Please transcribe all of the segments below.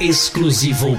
Exclusivo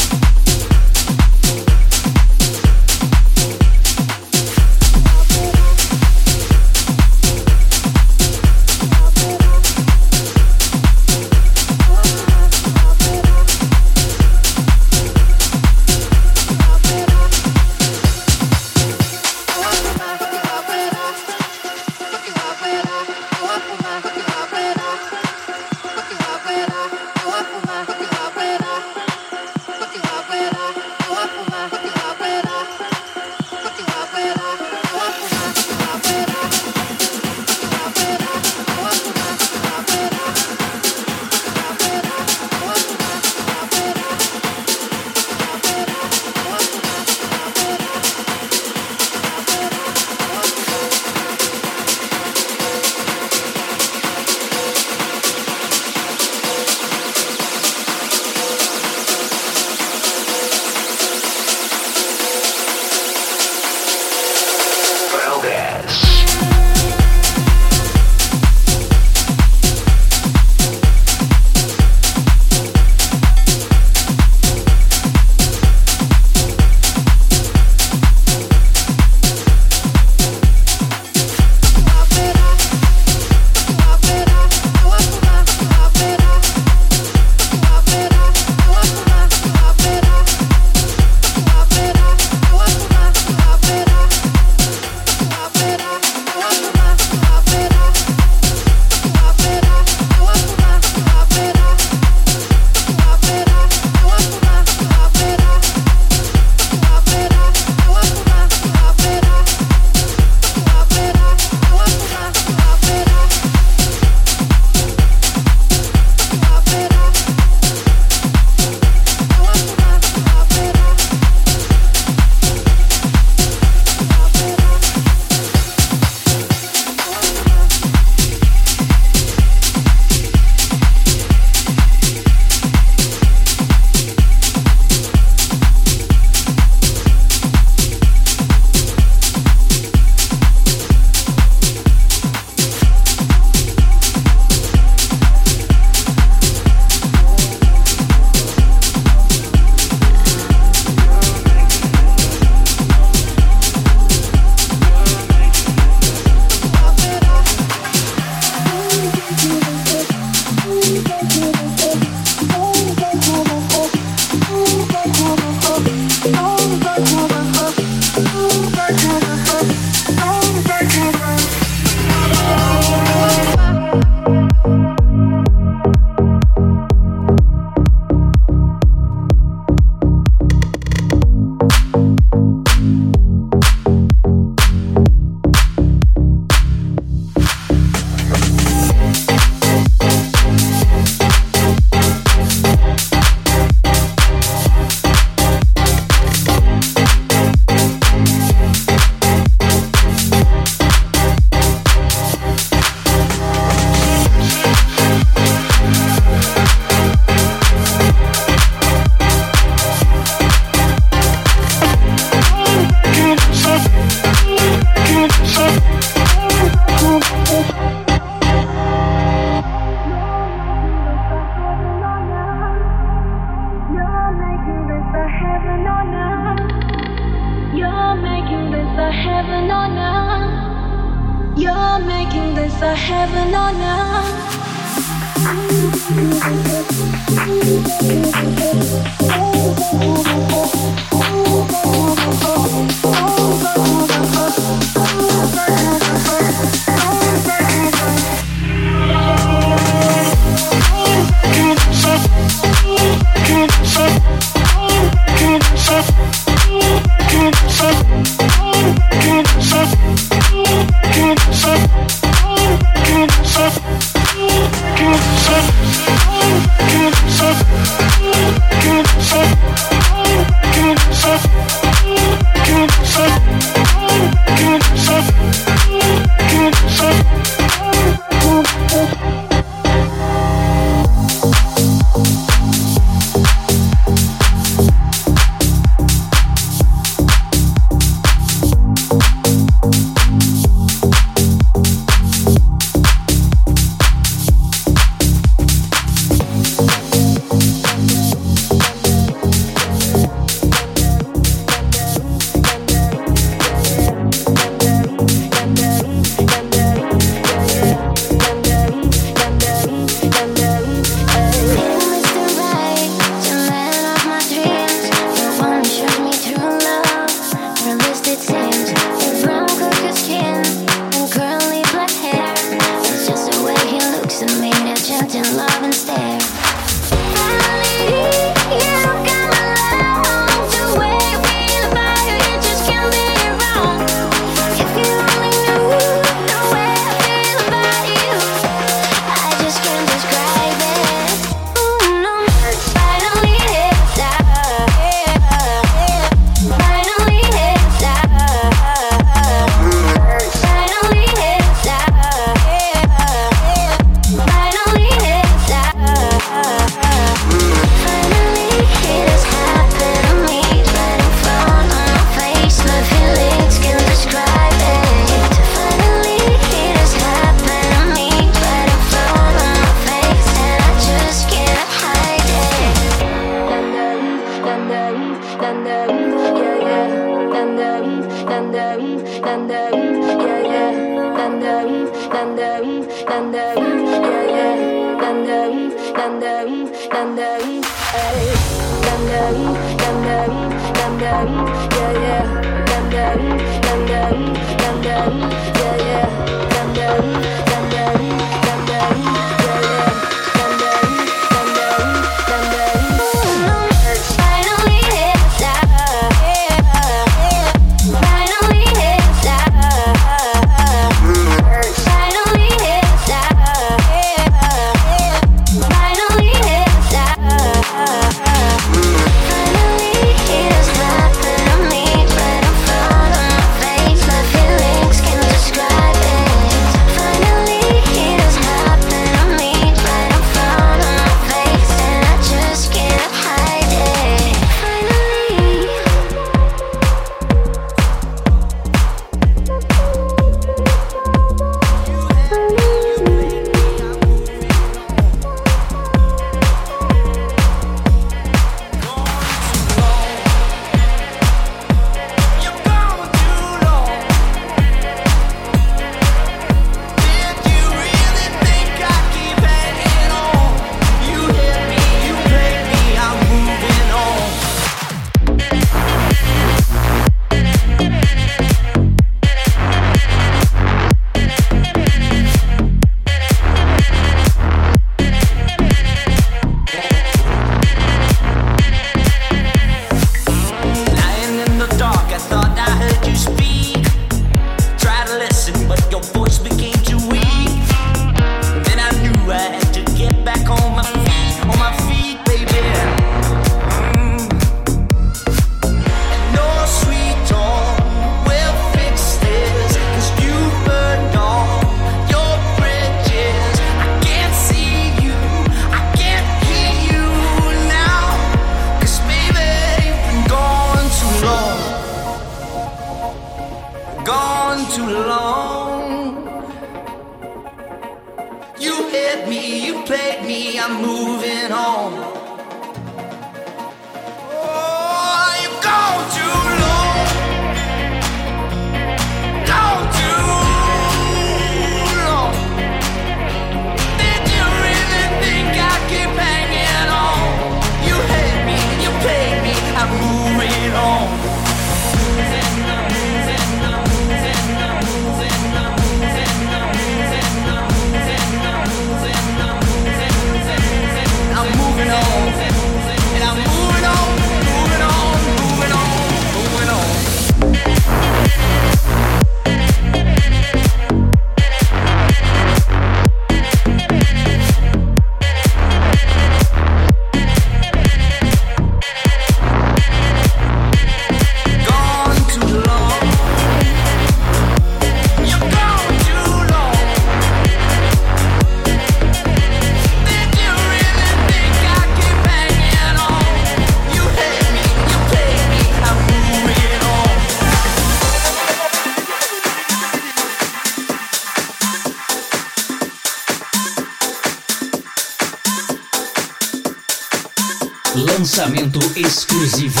exclusivo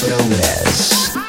Progress.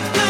No,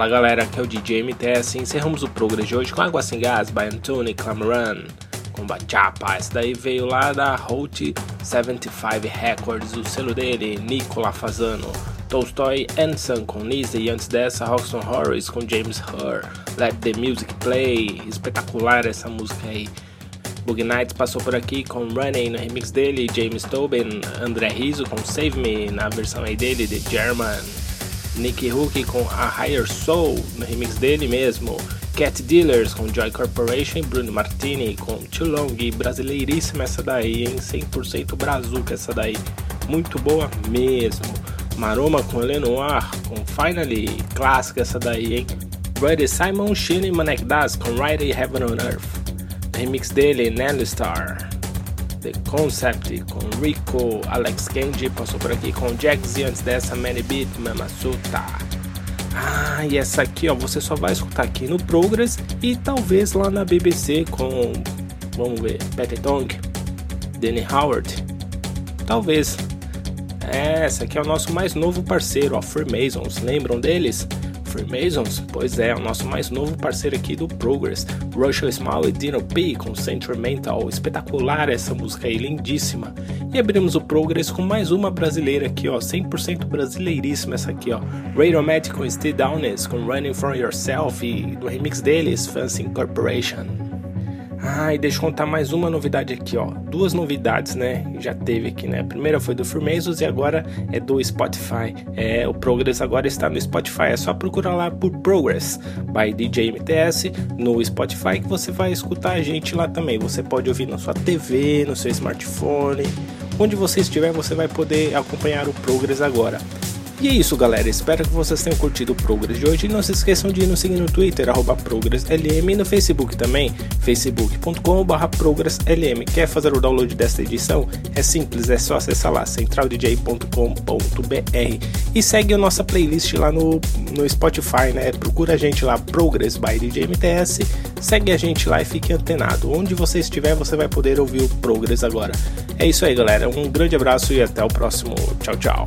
Fala galera, aqui é o DJ MTS e encerramos o programa de hoje com Água Sem Gás by Anthony Clamaran com Bachapa. Esse daí veio lá da Hot 75 Records, o selo dele, Nicola Fazano. Tolstoy and com Nisa e antes dessa Roxton Horris com James Hur. Let the Music Play, espetacular essa música aí. Boogie Nights passou por aqui com Running no remix dele, James Tobin, André Rizzo com Save Me na versão aí dele, The German. Nicky Hook com A Higher Soul no remix dele mesmo. Cat Dealers com Joy Corporation, Bruno Martini com Too Long, brasileiríssima essa daí, hein? 100% brazuca essa daí, muito boa mesmo. Maroma com Lenoir, com Finally, clássica essa daí, hein? Brady Simon, Shane e Manek Das com Ride Heaven on Earth. Remix dele, Nelly Star. The Concept com Rico, Alex Kenji passou por aqui com Jax e antes dessa Manny Beat, Mamasuta. Ah, e essa aqui, ó, você só vai escutar aqui no Progress e talvez lá na BBC com, vamos ver, Patty Tong, Danny Howard. Talvez. É, essa aqui é o nosso mais novo parceiro, ó, Freemasons. Lembram deles? Freemasons? Pois é, o nosso mais novo parceiro aqui do Progress, Russell Small e Dino P com Sentimental. Espetacular essa música aí, lindíssima. E abrimos o Progress com mais uma brasileira aqui, ó, 100% brasileiríssima essa aqui, ó. Radiomatic com Steve Downes com Running From Yourself e do remix deles, Fancy Incorporation. Ah, e deixa eu contar mais uma novidade aqui, ó. Duas novidades, né? Já teve aqui, né? A primeira foi do Firmezos e agora é do Spotify. É, o Progress agora está no Spotify. É só procurar lá por Progress by DJ MTS no Spotify que você vai escutar a gente lá também. Você pode ouvir na sua TV, no seu smartphone. Onde você estiver, você vai poder acompanhar o Progress agora. E é isso, galera. Espero que vocês tenham curtido o Progress de hoje. E não se esqueçam de nos seguir no Twitter, ProgressLM, e no Facebook também, facebook.com.br ProgressLM. Quer fazer o download desta edição? É simples, é só acessar lá, centraldj.com.br. E segue a nossa playlist lá no, no Spotify, né? Procura a gente lá, Progress by DJ MTS. Segue a gente lá e fique antenado. Onde você estiver, você vai poder ouvir o Progress agora. É isso aí, galera. Um grande abraço e até o próximo. Tchau, tchau.